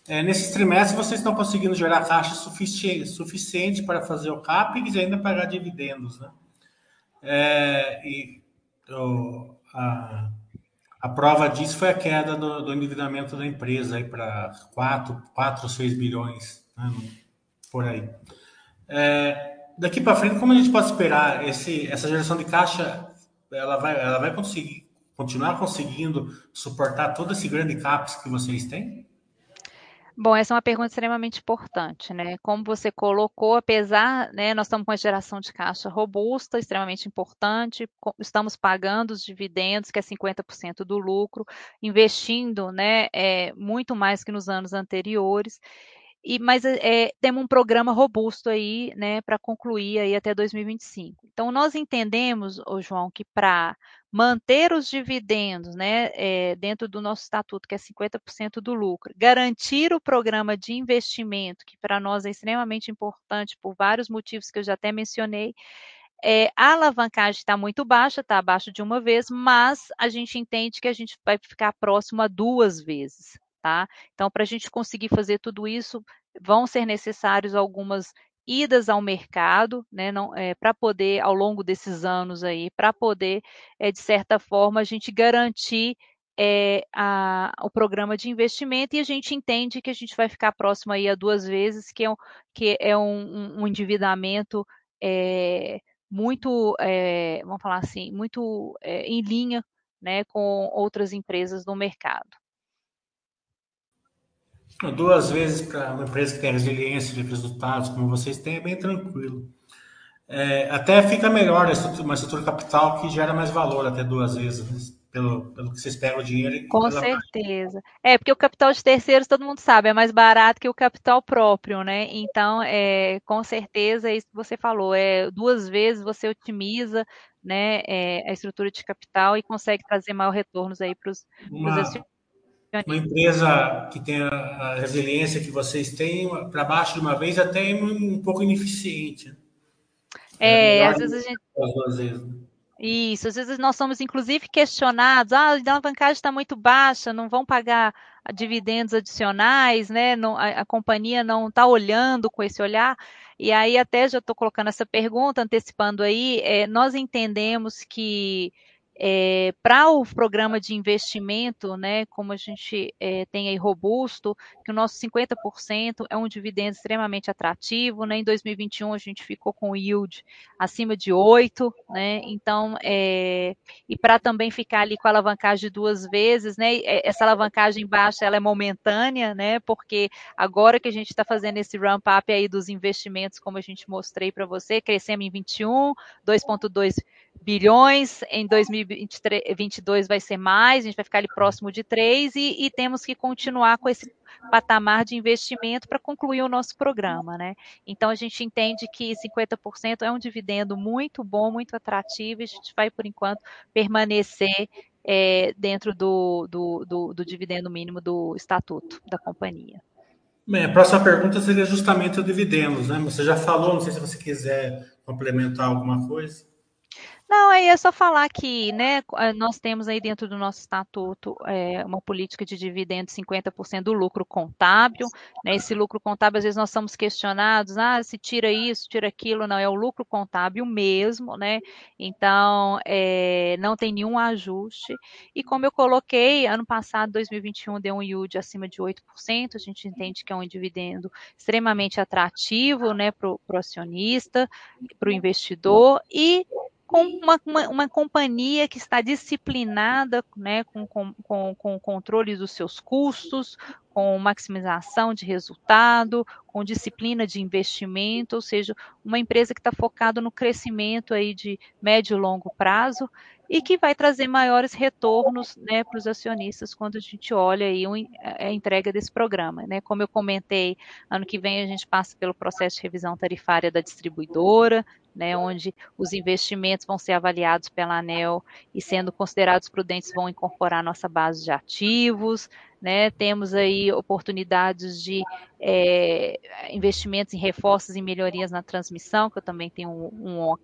É, nesses trimestres, vocês estão conseguindo gerar caixa suficiente, suficiente para fazer o CAPEX e ainda pagar dividendos. Né? É, e o, a, a prova disso foi a queda do, do endividamento da empresa para 4, 4 ou 6 bilhões, né? por aí. É, daqui para frente, como a gente pode esperar esse, essa geração de caixa, ela vai, ela vai conseguir continuar conseguindo suportar todo esse grande CAPEX que vocês têm? Bom, essa é uma pergunta extremamente importante, né? Como você colocou, apesar, né, nós estamos com uma geração de caixa robusta, extremamente importante, estamos pagando os dividendos, que é 50% do lucro, investindo, né, é, muito mais que nos anos anteriores, e, mas é, temos um programa robusto aí, né, para concluir aí até 2025. Então, nós entendemos, ô João, que para manter os dividendos, né, é, dentro do nosso estatuto, que é 50% do lucro, garantir o programa de investimento, que para nós é extremamente importante por vários motivos que eu já até mencionei, é, a alavancagem está muito baixa, está abaixo de uma vez, mas a gente entende que a gente vai ficar próximo a duas vezes tá? Então, para a gente conseguir fazer tudo isso, vão ser necessários algumas idas ao mercado, né, é, para poder, ao longo desses anos aí, para poder, é, de certa forma, a gente garantir é, a, o programa de investimento e a gente entende que a gente vai ficar próximo aí a duas vezes, que é um, que é um, um endividamento muito, vamos falar assim, muito em linha né, com outras empresas no mercado. Duas vezes para uma empresa que tem resiliência de resultados, como vocês têm, é bem tranquilo. É, até fica melhor uma estrutura capital que gera mais valor até duas vezes, né? pelo, pelo que vocês pegam o dinheiro. Com certeza. Parte. É, porque o capital de terceiros, todo mundo sabe, é mais barato que o capital próprio, né? Então, é, com certeza, é isso que você falou, é duas vezes você otimiza né, é, a estrutura de capital e consegue trazer maior retornos aí para os uma empresa que tem a resiliência que vocês têm, para baixo de uma vez, até é um pouco ineficiente. É, é às vezes a gente. Duas vezes. Né? Isso, às vezes nós somos inclusive questionados, ah, a alavancagem está muito baixa, não vão pagar dividendos adicionais, né? Não, a, a companhia não está olhando com esse olhar. E aí até já estou colocando essa pergunta, antecipando aí, é, nós entendemos que é, para o programa de investimento, né, como a gente é, tem aí robusto, que o nosso 50% é um dividendo extremamente atrativo, né, em 2021 a gente ficou com yield acima de 8, né, então, é, e para também ficar ali com a alavancagem duas vezes, né, essa alavancagem baixa, ela é momentânea, né, porque agora que a gente está fazendo esse ramp-up aí dos investimentos, como a gente mostrei para você, crescemos em 21, 2.2 bilhões, em 2022 vai ser mais, a gente vai ficar ali próximo de 3 e, e temos que continuar com esse patamar de investimento para concluir o nosso programa, né? Então a gente entende que 50% é um dividendo muito bom, muito atrativo, e a gente vai, por enquanto, permanecer é, dentro do, do, do, do dividendo mínimo do estatuto da companhia. Bem, a próxima pergunta seria justamente o dividendos, né? Você já falou, não sei se você quiser complementar alguma coisa. Não, aí é só falar que, né, eh, nós temos aí dentro do nosso estatuto é, uma política de dividendos 50% do lucro contábil, né, esse lucro contábil, às vezes nós somos questionados, ah, se tira isso, tira aquilo, não, é o lucro contábil mesmo, né, então é, não tem nenhum ajuste, e como eu coloquei, ano passado, 2021, deu um yield acima de 8%, a gente entende que é um dividendo extremamente atrativo, né, para o acionista, para o investidor, e com uma, uma, uma, companhia que está disciplinada né, com, com, com, com o controle dos seus custos, com maximização de resultado, com disciplina de investimento, ou seja, uma empresa que está focada no crescimento aí de médio e longo prazo. E que vai trazer maiores retornos né, para os acionistas quando a gente olha aí a entrega desse programa. Né? Como eu comentei, ano que vem a gente passa pelo processo de revisão tarifária da distribuidora, né, onde os investimentos vão ser avaliados pela ANEL e, sendo considerados prudentes, vão incorporar nossa base de ativos. Né, temos aí oportunidades de é, investimentos em reforços e melhorias na transmissão, que eu também tenho um, um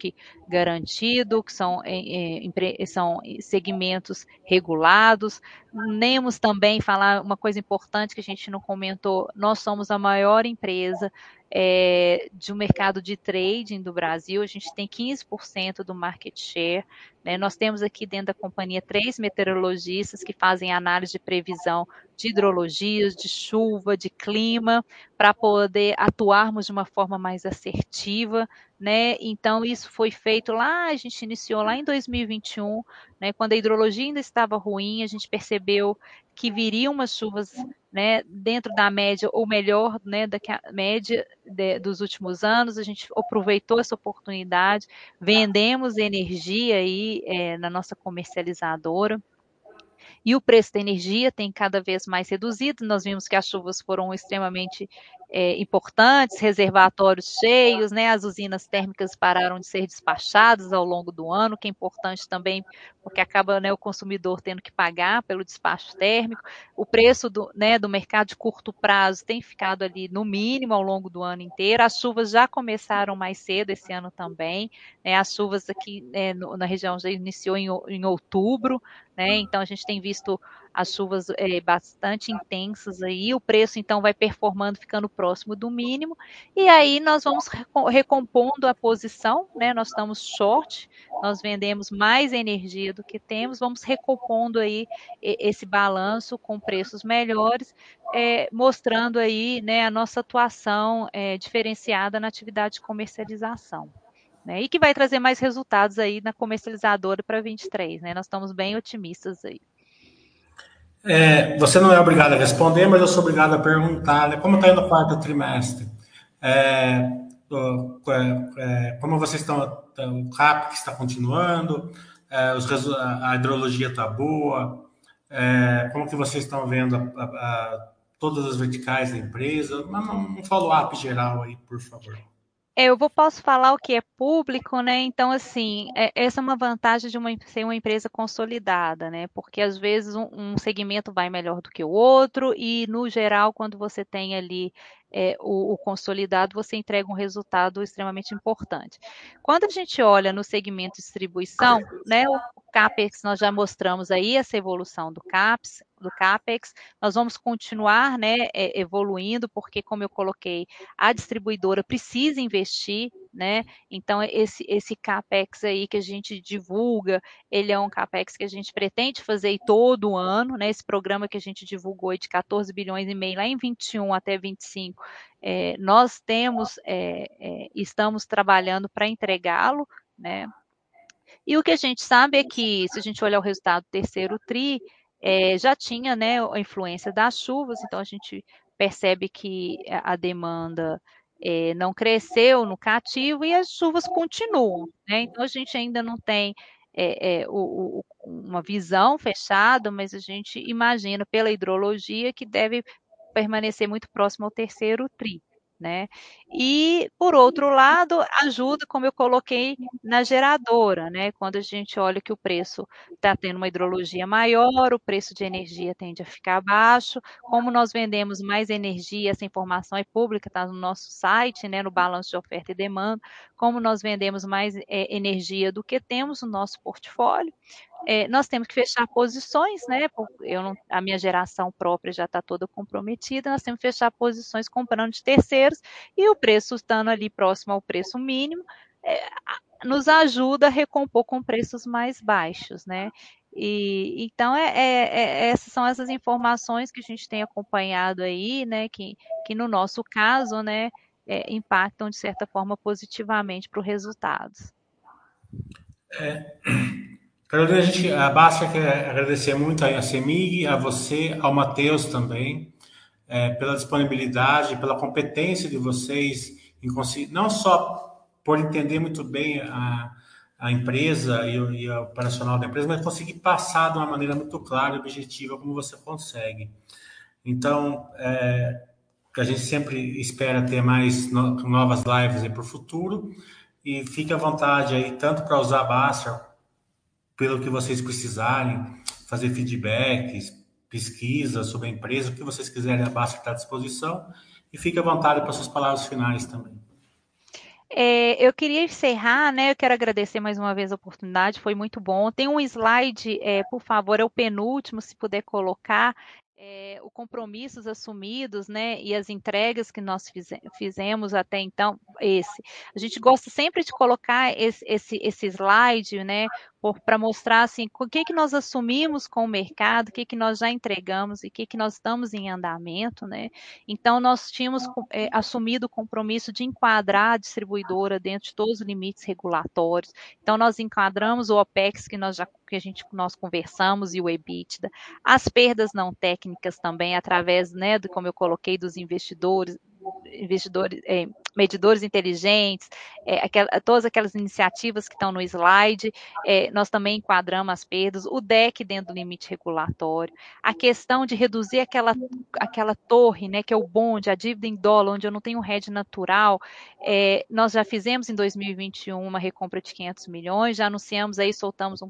garantido, que são, é, é, são segmentos regulados. Nemos também falar uma coisa importante que a gente não comentou: nós somos a maior empresa é, de um mercado de trading do Brasil, a gente tem 15% do market share. Né? Nós temos aqui dentro da companhia três meteorologistas que fazem análise de previsão de hidrologias, de chuva, de clima, para poder atuarmos de uma forma mais assertiva, né? Então, isso foi feito lá, a gente iniciou lá em 2021, né? Quando a hidrologia ainda estava ruim, a gente percebeu que viriam umas chuvas né, dentro da média, ou melhor, né, da média de, dos últimos anos, a gente aproveitou essa oportunidade, vendemos energia aí é, na nossa comercializadora, e o preço da energia tem cada vez mais reduzido. Nós vimos que as chuvas foram extremamente é, importantes, reservatórios cheios, né? As usinas térmicas pararam de ser despachadas ao longo do ano, que é importante também, porque acaba né, o consumidor tendo que pagar pelo despacho térmico. O preço do, né, do mercado de curto prazo tem ficado ali no mínimo ao longo do ano inteiro. As chuvas já começaram mais cedo esse ano também. Né? As chuvas aqui né, no, na região já iniciou em, em outubro, né? Então a gente tem visto as chuvas é, bastante intensas aí, o preço então vai performando, ficando próximo do mínimo, e aí nós vamos recompondo a posição, né? Nós estamos short, nós vendemos mais energia do que temos, vamos recompondo aí esse balanço com preços melhores, é, mostrando aí né, a nossa atuação é, diferenciada na atividade de comercialização. Né, e que vai trazer mais resultados aí na comercializadora para 23, né? Nós estamos bem otimistas aí. É, você não é obrigado a responder, mas eu sou obrigado a perguntar, né? Como está indo o quarto trimestre? É, é, como vocês estão, o CAP está continuando, é, os, a hidrologia está boa, é, como que vocês estão vendo a, a, a, todas as verticais da empresa? Um, um follow-up geral aí, por favor. É, eu vou, posso falar o que é público, né? Então, assim, é, essa é uma vantagem de uma, ser uma empresa consolidada, né? Porque às vezes um, um segmento vai melhor do que o outro, e no geral, quando você tem ali é, o, o, consolidado, você entrega um resultado extremamente importante. Quando a gente olha no segmento distribuição, né, o CAPEX, nós já mostramos aí essa evolução do CAPEX, do CAPEX, nós vamos continuar né, é, evoluindo, porque, como eu coloquei, a distribuidora precisa investir, né? Então, esse, esse CAPEX aí que a gente divulga, ele é um CAPEX que a gente pretende fazer todo ano, né? Esse programa que a gente divulgou de 14 bilhões e meio lá em 21 até 25, é, nós temos, é, é, estamos trabalhando para entregá-lo, né? E o que a gente sabe é que, se a gente olhar o resultado do terceiro TRI, já tinha né, a influência das chuvas, então a gente percebe que a demanda é, não cresceu no cativo e as chuvas continuam. Né? Então a gente ainda não tem é, o, o, uma visão fechada, mas a gente imagina pela hidrologia que deve permanecer muito próximo ao terceiro TRI né? E, por outro lado, ajuda, como eu coloquei, na geradora, né? Quando a gente olha que o preço está tendo uma hidrologia maior, o preço de energia tende a ficar baixo. Como nós vendemos mais energia, essa informação é pública, está no nosso site, né? No balanço de oferta e demanda. Como nós vendemos mais é, energia do que temos no nosso portfólio, é, nós temos que fechar posições, né? Eu não, a minha geração própria já está toda comprometida, nós temos que fechar posições comprando de terceiros e o preço estando ali próximo ao preço mínimo é, nos ajuda a recompor com preços mais baixos, né? E então é, é, é, essas são essas informações que a gente tem acompanhado aí, né? Que, que no nosso caso, né, é, impactam de certa forma positivamente para os resultados. É, Carolina, a, gente, a Basta quer agradecer muito a CEMIG, a você, ao Matheus também, é, pela disponibilidade, pela competência de vocês em conseguir, não só por entender muito bem a, a empresa e o, e operacional da empresa, mas conseguir passar de uma maneira muito clara e objetiva como você consegue. Então, é, a gente sempre espera ter mais no, novas lives para o futuro e fique à vontade aí, tanto para usar a Basta, pelo que vocês precisarem, fazer feedbacks, pesquisa sobre a empresa, o que vocês quiserem, a Basta está à disposição e fique à vontade para suas palavras finais também. É, eu queria encerrar, né? Eu quero agradecer mais uma vez a oportunidade, foi muito bom. Tem um slide, é, por favor, é o penúltimo, se puder colocar, é, o compromissos assumidos, né, e as entregas que nós fize fizemos até então, esse. A gente gosta sempre de colocar esse, esse, esse slide, né, para mostrar assim o que que nós assumimos com o mercado, o que que nós já entregamos e o que que nós estamos em andamento, né? Então nós tínhamos é, assumido o compromisso de enquadrar a distribuidora dentro de todos os limites regulatórios. Então nós enquadramos o OPEX que nós já que a gente nós conversamos e o EBITDA, as perdas não técnicas também através, né, do como eu coloquei dos investidores, investidores, é, medidores inteligentes, é, todas aquelas iniciativas que estão no slide, é, nós também enquadramos as perdas, o DEC dentro do limite regulatório, a questão de reduzir aquela, aquela torre, né, que é o bonde, a dívida em dólar, onde eu não tenho hedge natural, é, nós já fizemos em 2021 uma recompra de 500 milhões, já anunciamos aí, soltamos um,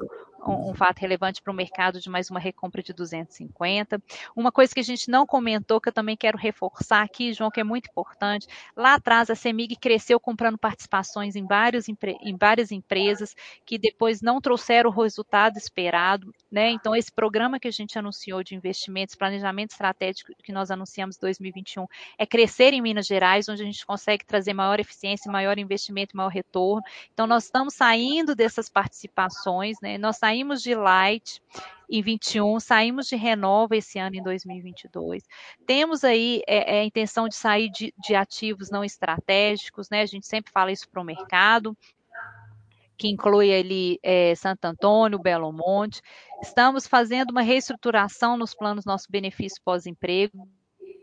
um, fato relevante para o mercado de mais uma recompra de 250. Uma coisa que a gente não comentou, que eu também quero reforçar aqui, João, que é muito importante, lá atrás a CEMIG cresceu comprando participações em, vários, em várias empresas que depois não trouxeram o resultado esperado, né? Então, esse programa que a gente anunciou de investimentos, planejamento estratégico que nós anunciamos em 2021, é crescer em Minas Gerais, onde a gente consegue trazer maior eficiência, maior investimento, maior retorno. Então, nós estamos saindo dessas participações, né? Nós saímos de Light em 21, saímos de Renova esse ano em 2022. Temos aí é, é, a intenção de sair de, de ativos não estratégicos, né? A gente sempre fala isso para o mercado, que inclui ali é, Santo Antônio, Belo Monte. Estamos fazendo uma reestruturação nos planos nosso benefício pós-emprego,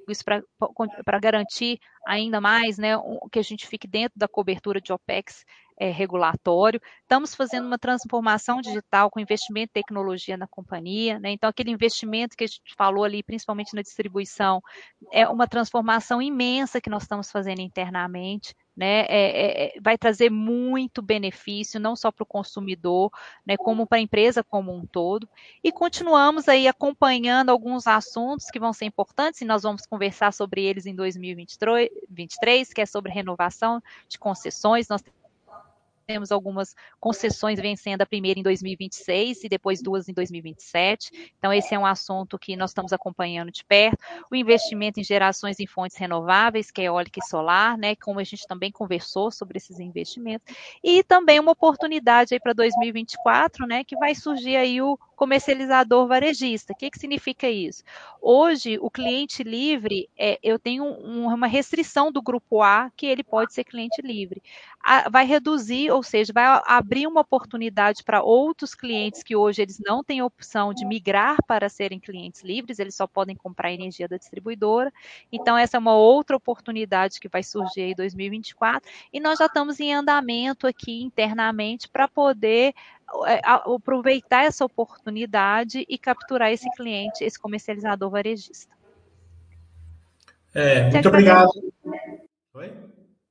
isso para garantir ainda mais né, que a gente fique dentro da cobertura de OPEX é, regulatório. Estamos fazendo uma transformação digital com investimento em tecnologia na companhia, né? Então, aquele investimento que a gente falou ali, principalmente na distribuição, é uma transformação imensa que nós estamos fazendo internamente. Né, é, é, é vai trazer muito benefício, não só para o consumidor, né, como para a empresa como um todo. E continuamos aí acompanhando alguns assuntos que vão ser importantes, e nós vamos conversar sobre eles em 2023, que é sobre renovação de concessões. Nós temos algumas concessões vencendo a primeira em 2026 e depois duas em 2027. Então, esse é um assunto que nós estamos acompanhando de perto. O investimento em gerações em fontes renováveis, que é eólica e solar, né? Como a gente também conversou sobre esses investimentos. E também uma oportunidade aí para 2024, né? Que vai surgir aí o comercializador varejista. O que, que significa isso? Hoje, o cliente livre, é, eu tenho um, uma restrição do grupo A que ele pode ser cliente livre. A, vai reduzir, ou seja, vai abrir uma oportunidade para outros clientes que hoje eles não têm opção de migrar para serem clientes livres, eles só podem comprar energia da distribuidora. Então, essa é uma outra oportunidade que vai surgir em 2024. E nós já estamos em andamento aqui internamente para poder é, aproveitar essa oportunidade e capturar esse cliente, esse comercializador varejista. É, muito obrigado. Oi?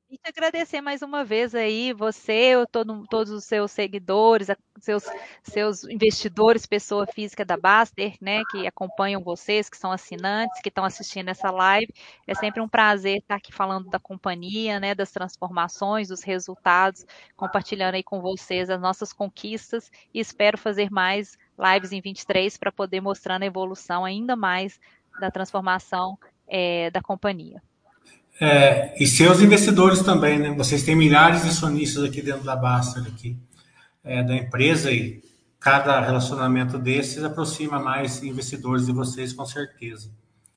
E te agradecer mais uma vez aí, você, todo, todos os seus seguidores, seus, seus investidores, pessoa física da Baster, né, que acompanham vocês, que são assinantes, que estão assistindo essa live. É sempre um prazer estar aqui falando da companhia, né, das transformações, dos resultados, compartilhando aí com vocês as nossas conquistas e espero fazer mais lives em 23 para poder mostrar a evolução ainda mais da transformação é, da companhia. É, e seus investidores também, né? Vocês têm milhares de sonistas aqui dentro da Baster, aqui, é, da empresa, e cada relacionamento desses aproxima mais investidores de vocês, com certeza.